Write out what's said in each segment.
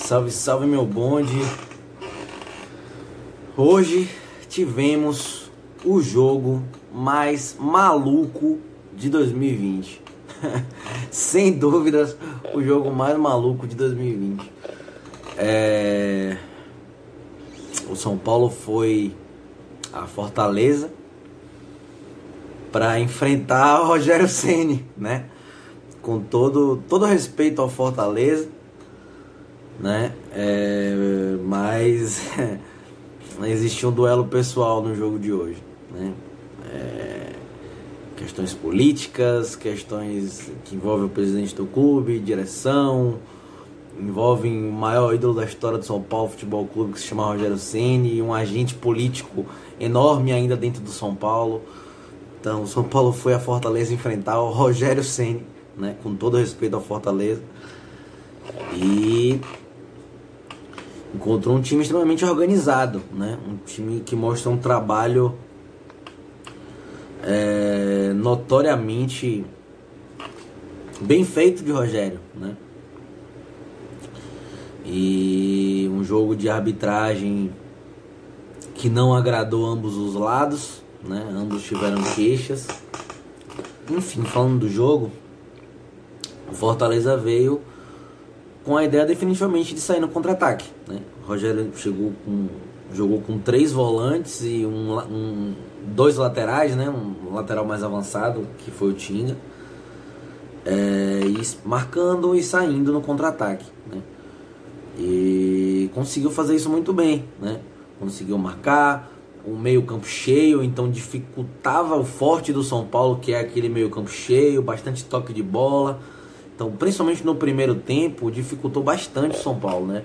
Salve, salve meu bonde. Hoje tivemos o jogo mais maluco de 2020. Sem dúvidas, o jogo mais maluco de 2020. É... O São Paulo foi a Fortaleza para enfrentar o Rogério Ceni, né? Com todo todo respeito ao Fortaleza, né? É, mas existiu um duelo pessoal no jogo de hoje, né? É, questões políticas, questões que envolvem o presidente do clube, direção, envolvem o maior ídolo da história do São Paulo Futebol Clube que se chama Rogério Ceni e um agente político enorme ainda dentro do São Paulo. Então, o São Paulo foi a Fortaleza enfrentar o Rogério Ceni, né, com todo respeito ao Fortaleza. E encontrou um time extremamente organizado, né? Um time que mostra um trabalho é, notoriamente bem feito de Rogério, né? E um jogo de arbitragem que não agradou ambos os lados, né? Ambos tiveram queixas. Enfim, falando do jogo, o Fortaleza veio com a ideia definitivamente de sair no contra-ataque. Né? O Rogério chegou com, jogou com três volantes e um, um, dois laterais, né? um lateral mais avançado, que foi o Tinga, é, e marcando e saindo no contra-ataque. Né? E conseguiu fazer isso muito bem. Né? Conseguiu marcar, o meio campo cheio, então dificultava o forte do São Paulo, que é aquele meio campo cheio, bastante toque de bola então, principalmente no primeiro tempo, dificultou bastante o São Paulo, né?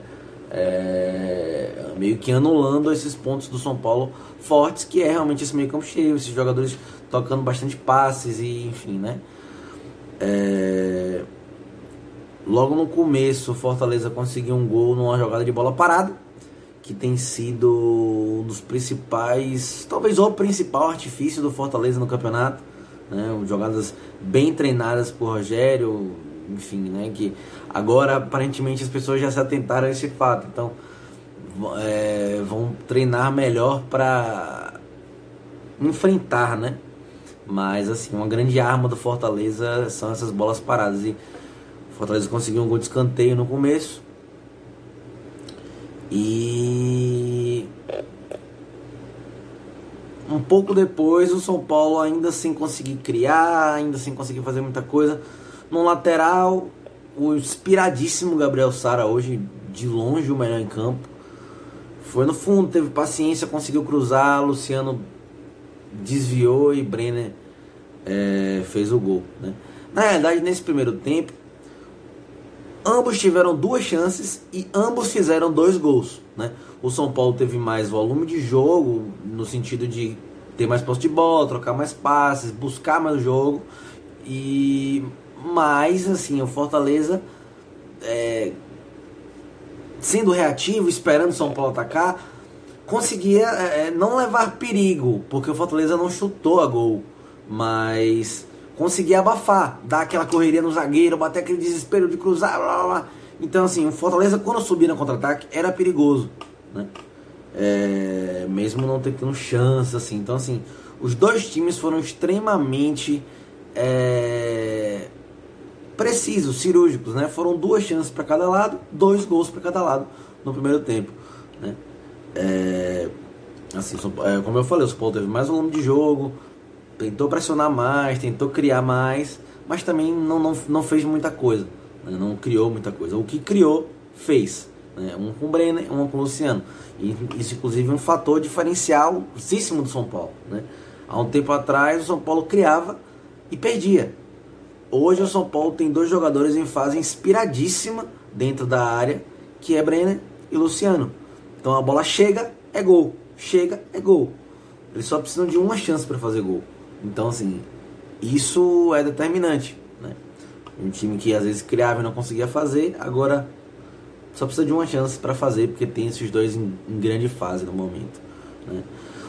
É, meio que anulando esses pontos do São Paulo fortes, que é realmente esse meio campo cheio, esses jogadores tocando bastante passes e enfim, né? É, logo no começo, o Fortaleza conseguiu um gol numa jogada de bola parada, que tem sido um dos principais, talvez o principal artifício do Fortaleza no campeonato. Né? Jogadas bem treinadas por Rogério, enfim, né? Que agora aparentemente as pessoas já se atentaram a esse fato, então é, vão treinar melhor para enfrentar, né? Mas assim, uma grande arma do Fortaleza são essas bolas paradas e o Fortaleza conseguiu um gol de escanteio no começo e um pouco depois o São Paulo ainda sem conseguir criar, ainda sem conseguir fazer muita coisa, no lateral, o inspiradíssimo Gabriel Sara hoje, de longe o melhor em campo. Foi no fundo, teve paciência, conseguiu cruzar, Luciano desviou e Brenner é, fez o gol. Né? Na realidade, nesse primeiro tempo, ambos tiveram duas chances e ambos fizeram dois gols. Né? O São Paulo teve mais volume de jogo, no sentido de ter mais posse de bola, trocar mais passes, buscar mais o jogo. E mas, assim, o Fortaleza, é, sendo reativo, esperando o São Paulo atacar, conseguia é, é, não levar perigo, porque o Fortaleza não chutou a gol, mas conseguia abafar, dar aquela correria no zagueiro, bater aquele desespero de cruzar, blá, blá, blá. Então, assim, o Fortaleza, quando subia no contra-ataque, era perigoso, né? É, mesmo não tendo chance, assim. Então, assim, os dois times foram extremamente é, precisos, cirúrgicos, né? Foram duas chances para cada lado, dois gols para cada lado no primeiro tempo, né? É, assim, é, como eu falei, o São Paulo teve mais volume de jogo, tentou pressionar mais, tentou criar mais, mas também não, não, não fez muita coisa, né? não criou muita coisa. O que criou, fez. Né? Um com o Brenner, um com o Luciano. E isso, inclusive, é um fator diferencial do São Paulo. Né? Há um tempo atrás, o São Paulo criava e perdia. Hoje o São Paulo tem dois jogadores em fase inspiradíssima dentro da área, que é Brenner e Luciano. Então a bola chega, é gol. Chega, é gol. Eles só precisam de uma chance para fazer gol. Então, assim, isso é determinante. Né? Um time que às vezes criava e não conseguia fazer, agora só precisa de uma chance para fazer, porque tem esses dois em, em grande fase no momento. Né?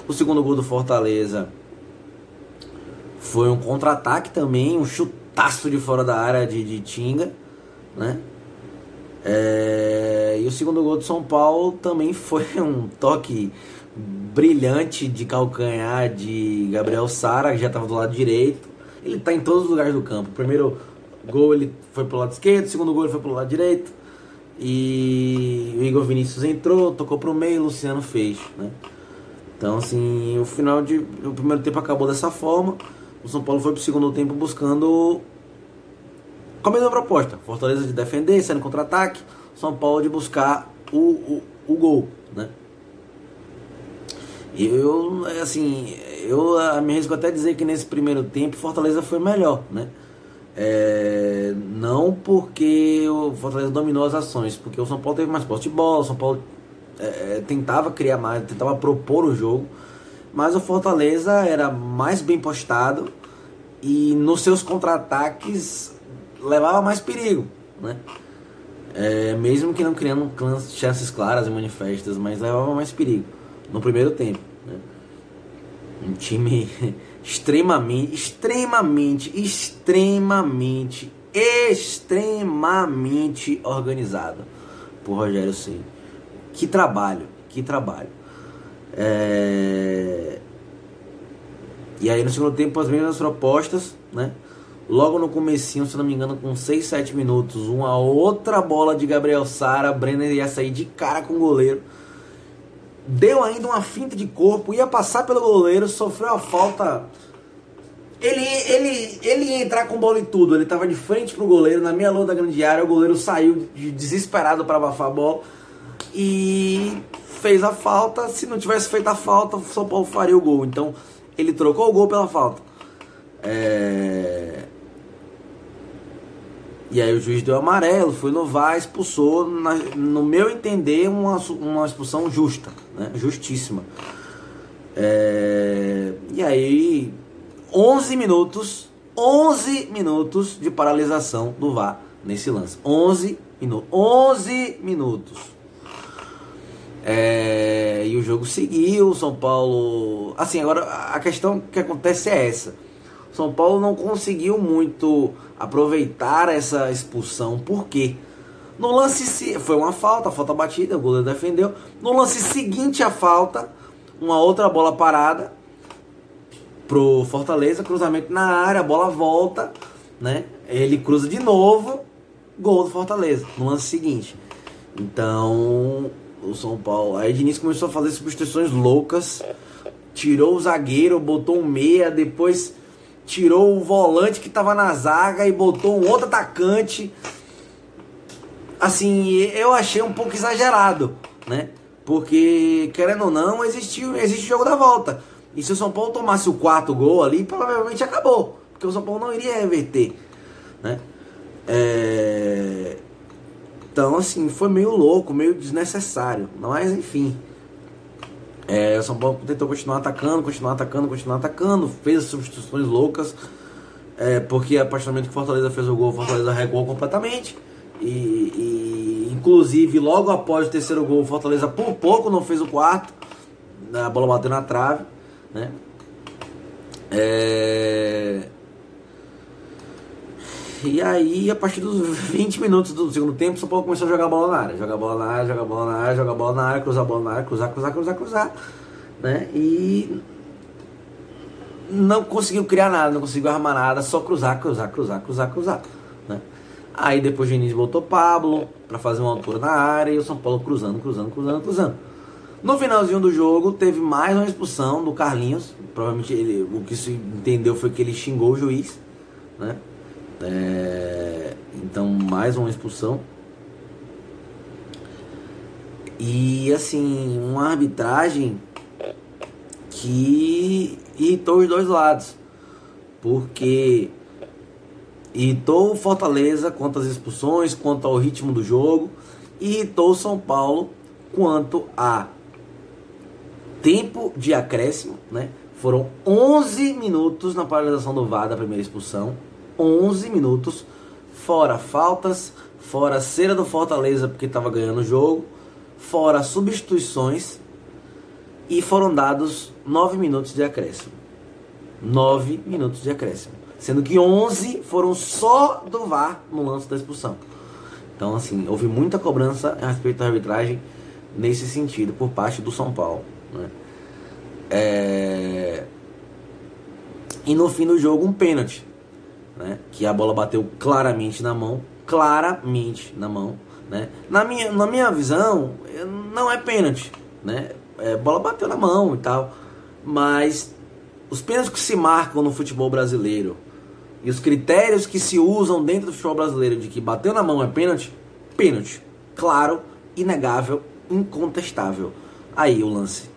O segundo gol do Fortaleza foi um contra-ataque também, um chutaço de fora da área de, de Tinga, né? É, e o segundo gol do São Paulo também foi um toque brilhante de calcanhar de Gabriel Sara, que já estava do lado direito. Ele está em todos os lugares do campo. O primeiro gol ele foi pro lado esquerdo, segundo gol ele foi pro lado direito. E o Igor Vinícius entrou, tocou pro meio, o Luciano fez, né? Então, assim, o final de o primeiro tempo acabou dessa forma. O São Paulo foi pro segundo tempo buscando com a mesma proposta. Fortaleza de defender, saindo contra-ataque. São Paulo de buscar o, o, o gol, né? Eu, assim, eu me arrisco até dizer que nesse primeiro tempo Fortaleza foi melhor, né? É, não porque o Fortaleza dominou as ações, porque o São Paulo teve mais posse de bola, o São Paulo é, tentava criar mais, tentava propor o jogo, mas o Fortaleza era mais bem postado e nos seus contra-ataques levava mais perigo, né? É, mesmo que não criando chances claras e manifestas, mas levava mais perigo no primeiro tempo. Né? Um time extremamente, extremamente, extremamente, extremamente organizado por Rogério Ceni. Que trabalho, que trabalho. É... E aí no segundo tempo as mesmas propostas, né? Logo no comecinho, se não me engano, com 6, 7 minutos, uma outra bola de Gabriel Sara, Brenner ia sair de cara com o goleiro. Deu ainda uma finta de corpo, ia passar pelo goleiro, sofreu a falta. Ele, ele, ele ia entrar com bola e tudo. Ele estava de frente pro goleiro, na meia lua da grande área. O goleiro saiu desesperado para abafar a bola e fez a falta. Se não tivesse feito a falta, o São Paulo faria o gol. Então ele trocou o gol pela falta. É... E aí o juiz deu amarelo, foi no VAR, expulsou, na, no meu entender, uma, uma expulsão justa, né? justíssima. É, e aí, 11 minutos, 11 minutos de paralisação do VAR nesse lance. 11 minutos. 11 minutos. É, e o jogo seguiu, São Paulo. Assim, agora a questão que acontece é essa. São Paulo não conseguiu muito aproveitar essa expulsão. Por quê? No lance foi uma falta, falta batida, o goleiro defendeu. No lance seguinte à falta, uma outra bola parada pro Fortaleza, cruzamento na área, a bola volta, né? Ele cruza de novo, gol do Fortaleza no lance seguinte. Então, o São Paulo, aí Diniz começou a fazer substituições loucas, tirou o zagueiro, botou um meia, depois tirou o volante que estava na zaga e botou um outro atacante. Assim, eu achei um pouco exagerado, né? Porque, querendo ou não, existe, existe o jogo da volta. E se o São Paulo tomasse o quarto gol ali, provavelmente acabou. Porque o São Paulo não iria reverter, né? É... Então, assim, foi meio louco, meio desnecessário. Mas, enfim, é, o São Paulo tentou continuar atacando, continuar atacando, continuar atacando, fez substituições loucas, é, porque a partir do momento que Fortaleza fez o gol, Fortaleza recuou completamente. E, e, inclusive, logo após o terceiro gol, Fortaleza por pouco não fez o quarto, a bola bateu na trave, né? É... E aí, a partir dos 20 minutos do segundo tempo, o São Paulo começou a jogar bola na área. Jogar bola na área, jogar bola na área, jogar bola na área, cruzar bola na área, cruzar, cruzar, cruzar, cruzar. Né? E não conseguiu criar nada, não conseguiu armar nada, só cruzar, cruzar, cruzar, cruzar, cruzar. Né? Aí depois o Diniz botou Pablo para fazer uma altura na área e o São Paulo cruzando, cruzando, cruzando, cruzando. No finalzinho do jogo, teve mais uma expulsão do Carlinhos. Provavelmente ele, o que se entendeu foi que ele xingou o juiz, né? É, então, mais uma expulsão. E assim, uma arbitragem que irritou os dois lados. Porque irritou o Fortaleza quanto às expulsões, quanto ao ritmo do jogo, e irritou o São Paulo quanto a tempo de acréscimo, né? Foram 11 minutos na paralisação do VAR da primeira expulsão 11 minutos, fora faltas, fora cera do Fortaleza porque estava ganhando o jogo, fora substituições e foram dados 9 minutos de acréscimo. 9 minutos de acréscimo. Sendo que 11 foram só do VAR no lance da expulsão. Então, assim, houve muita cobrança a respeito da arbitragem nesse sentido por parte do São Paulo. Né? É... E no fim do jogo, um pênalti. Né? Que a bola bateu claramente na mão. Claramente na mão. Né? Na, minha, na minha visão, não é pênalti. Né? É, bola bateu na mão e tal. Mas os pênaltis que se marcam no futebol brasileiro e os critérios que se usam dentro do futebol brasileiro de que bateu na mão é pênalti, pênalti. Claro, inegável, incontestável. Aí o lance.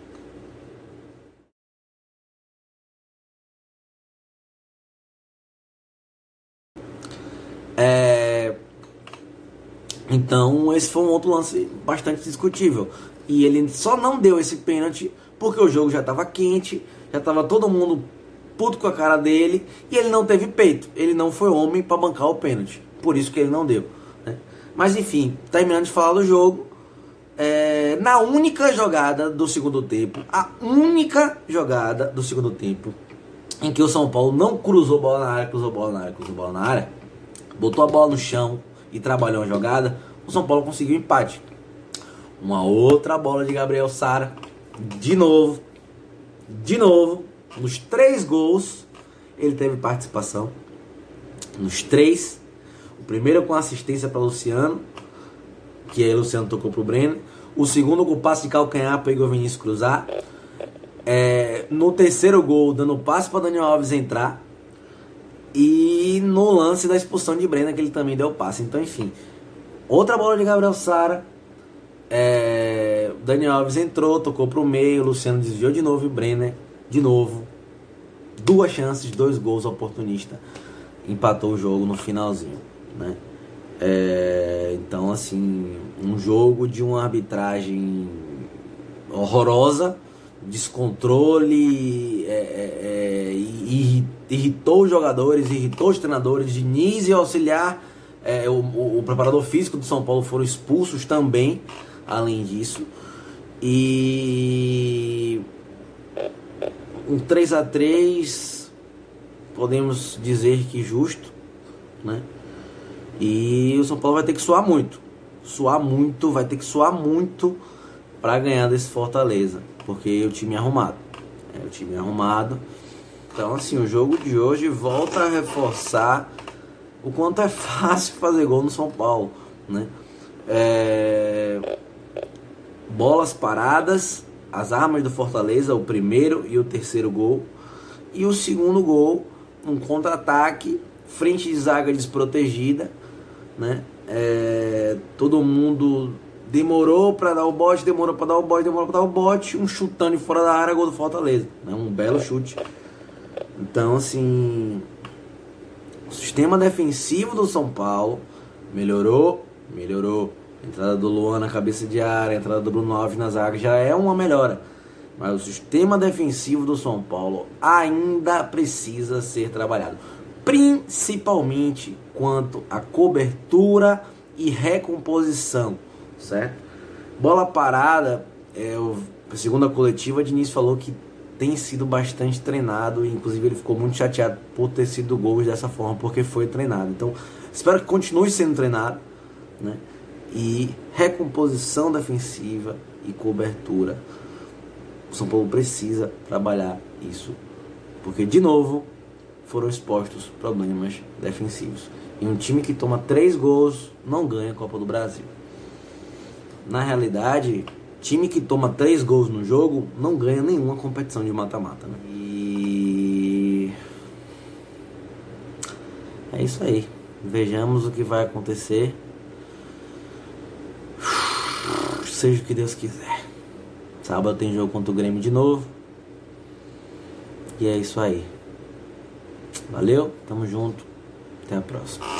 Então, esse foi um outro lance bastante discutível. E ele só não deu esse pênalti porque o jogo já estava quente, já estava todo mundo puto com a cara dele e ele não teve peito. Ele não foi homem para bancar o pênalti. Por isso que ele não deu. Né? Mas enfim, terminando de falar do jogo, é, na única jogada do segundo tempo, a única jogada do segundo tempo em que o São Paulo não cruzou bola na área, cruzou bola na área, cruzou bola na área, botou a bola no chão e trabalhou a jogada, o São Paulo conseguiu empate. Uma outra bola de Gabriel Sara, de novo, de novo, nos três gols, ele teve participação. Nos três. O primeiro com assistência para Luciano, que aí Luciano tocou para o Breno. O segundo com passe de calcanhar para Igor Vinícius cruzar. É, no terceiro gol, dando passe para Daniel Alves entrar. E no lance da expulsão de Breno, que ele também deu passe. Então, enfim. Outra bola de Gabriel Sara. É, Daniel Alves entrou, tocou para o meio. Luciano desviou de novo e Brenner de novo, duas chances, dois gols oportunista, empatou o jogo no finalzinho, né? É, então, assim, um jogo de uma arbitragem horrorosa, descontrole, é, é, é irritou os jogadores, irritou os treinadores, Diniz e auxiliar, é, o, o, preparador físico do São Paulo foram expulsos também, além disso. E um 3 a 3 podemos dizer que justo, né? E o São Paulo vai ter que suar muito. Suar muito, vai ter que suar muito para ganhar desse Fortaleza, porque o time é arrumado. É o time é arrumado. Então, assim, o jogo de hoje volta a reforçar o quanto é fácil fazer gol no São Paulo, né? É... Bolas paradas, as armas do Fortaleza, o primeiro e o terceiro gol. E o segundo gol, um contra-ataque, frente de zaga desprotegida, né? É, todo mundo demorou para dar o bote, demorou para dar o bote, demorou para dar o bote, um chutando de fora da área, gol do Fortaleza, né? Um belo chute. Então, assim, o sistema defensivo do São Paulo melhorou, melhorou entrada do Luan na cabeça de área, entrada do Bruno Alves na zaga já é uma melhora. Mas o sistema defensivo do São Paulo ainda precisa ser trabalhado. Principalmente quanto à cobertura e recomposição, certo? Bola parada, é, o, segundo a coletiva, Diniz falou que tem sido bastante treinado, inclusive ele ficou muito chateado por ter sido gols dessa forma, porque foi treinado. Então, espero que continue sendo treinado, né? e recomposição defensiva e cobertura. O São Paulo precisa trabalhar isso, porque de novo foram expostos problemas defensivos. E um time que toma três gols não ganha a Copa do Brasil. Na realidade, time que toma três gols no jogo não ganha nenhuma competição de mata-mata. Né? E é isso aí. Vejamos o que vai acontecer seja o que Deus quiser. Sábado tem jogo contra o Grêmio de novo. E é isso aí. Valeu, tamo junto. Até a próxima.